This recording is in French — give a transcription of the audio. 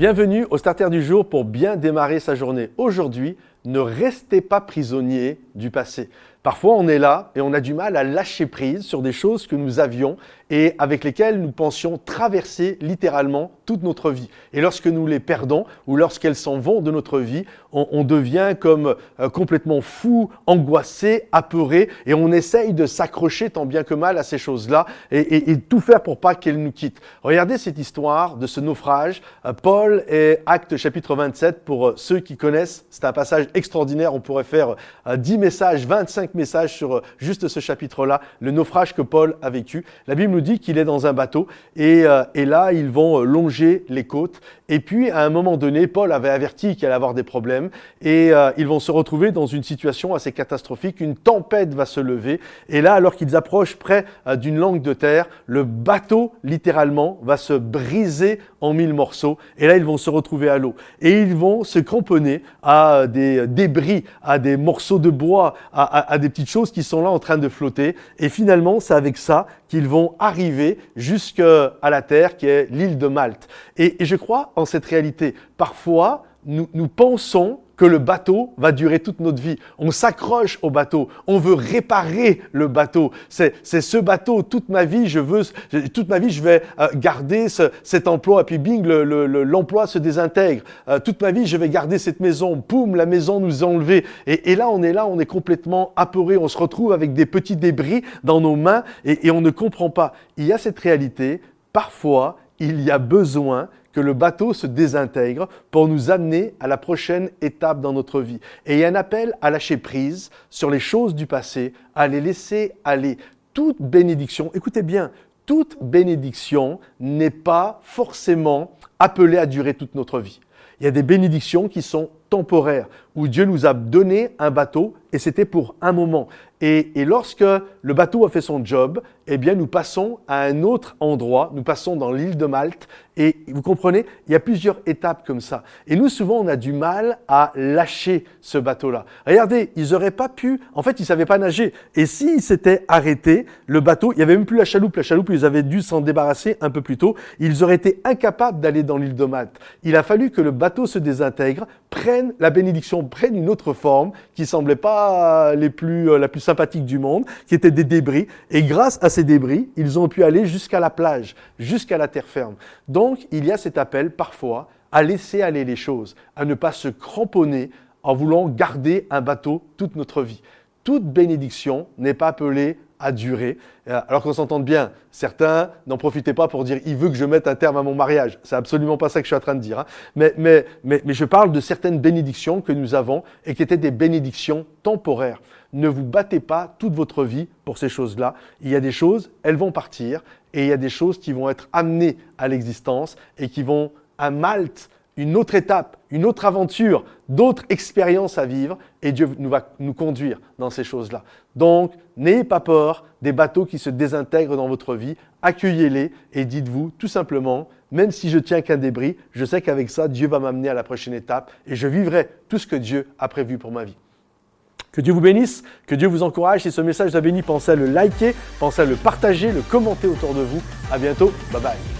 Bienvenue au Starter du jour pour bien démarrer sa journée. Aujourd'hui, ne restez pas prisonnier du passé. Parfois, on est là et on a du mal à lâcher prise sur des choses que nous avions et avec lesquelles nous pensions traverser littéralement toute notre vie. Et lorsque nous les perdons ou lorsqu'elles s'en vont de notre vie, on, devient comme euh, complètement fou, angoissé, apeuré et on essaye de s'accrocher tant bien que mal à ces choses-là et, tout faire pour pas qu'elles nous quittent. Regardez cette histoire de ce naufrage. Euh, Paul et Acte chapitre 27 pour euh, ceux qui connaissent. C'est un passage extraordinaire. On pourrait faire 10 messages, 25 message sur euh, juste ce chapitre-là, le naufrage que Paul a vécu. La Bible nous dit qu'il est dans un bateau et, euh, et, là, ils vont euh, longer les côtes. Et puis, à un moment donné, Paul avait averti qu'il allait avoir des problèmes et ils vont se retrouver dans une situation assez catastrophique. Une tempête va se lever et là, alors qu'ils approchent près d'une langue de terre, le bateau, littéralement, va se briser en mille morceaux. Et là, ils vont se retrouver à l'eau. Et ils vont se cramponner à des débris, à des morceaux de bois, à, à, à des petites choses qui sont là en train de flotter. Et finalement, c'est avec ça qu'ils vont arriver jusqu'à la terre qui est l'île de Malte. Et, et, je crois en cette réalité. Parfois, nous, nous pensons que le bateau va durer toute notre vie. On s'accroche au bateau, on veut réparer le bateau. C'est ce bateau, toute ma vie, je veux, toute ma vie, je vais euh, garder ce, cet emploi. Et puis bing, l'emploi le, se désintègre. Euh, toute ma vie, je vais garder cette maison. Poum, la maison nous a enlevé. Et, et, là, on est là, on est complètement apeuré. On se retrouve avec des petits débris dans nos mains et, et on ne comprend pas. Il y a cette réalité. Parfois, il y a besoin que le bateau se désintègre pour nous amener à la prochaine étape dans notre vie. Et il y a un appel à lâcher prise sur les choses du passé, à les laisser aller. Toute bénédiction, écoutez bien, toute bénédiction n'est pas forcément appelée à durer toute notre vie. Il y a des bénédictions qui sont temporaires, où Dieu nous a donné un bateau et c'était pour un moment. Et, et, lorsque le bateau a fait son job, eh bien, nous passons à un autre endroit, nous passons dans l'île de Malte. Et vous comprenez, il y a plusieurs étapes comme ça. Et nous, souvent, on a du mal à lâcher ce bateau-là. Regardez, ils n'auraient pas pu, en fait, ils savaient pas nager. Et s'ils s'étaient arrêtés, le bateau, il n'y avait même plus la chaloupe. La chaloupe, ils avaient dû s'en débarrasser un peu plus tôt. Ils auraient été incapables d'aller dans l'île de Malte. Il a fallu que le bateau se désintègre, prenne la bénédiction, prenne une autre forme qui semblait pas les plus, euh, la plus sympathique du monde, qui était des débris. Et grâce à ces débris, ils ont pu aller jusqu'à la plage, jusqu'à la terre ferme. Donc, il y a cet appel parfois à laisser aller les choses, à ne pas se cramponner en voulant garder un bateau toute notre vie. Toute bénédiction n'est pas appelée à durer. Euh, alors qu'on s'entende bien, certains n'en profitaient pas pour dire il veut que je mette un terme à mon mariage. C'est absolument pas ça que je suis en train de dire. Hein. Mais, mais, mais, mais je parle de certaines bénédictions que nous avons et qui étaient des bénédictions temporaires. Ne vous battez pas toute votre vie pour ces choses-là. Il y a des choses, elles vont partir et il y a des choses qui vont être amenées à l'existence et qui vont à Malte une autre étape, une autre aventure, d'autres expériences à vivre et Dieu nous va nous conduire dans ces choses-là. Donc, n'ayez pas peur des bateaux qui se désintègrent dans votre vie, accueillez-les et dites-vous tout simplement, même si je tiens qu'un débris, je sais qu'avec ça, Dieu va m'amener à la prochaine étape et je vivrai tout ce que Dieu a prévu pour ma vie. Que Dieu vous bénisse, que Dieu vous encourage. Si ce message vous a béni, pensez à le liker, pensez à le partager, le commenter autour de vous. À bientôt. Bye bye.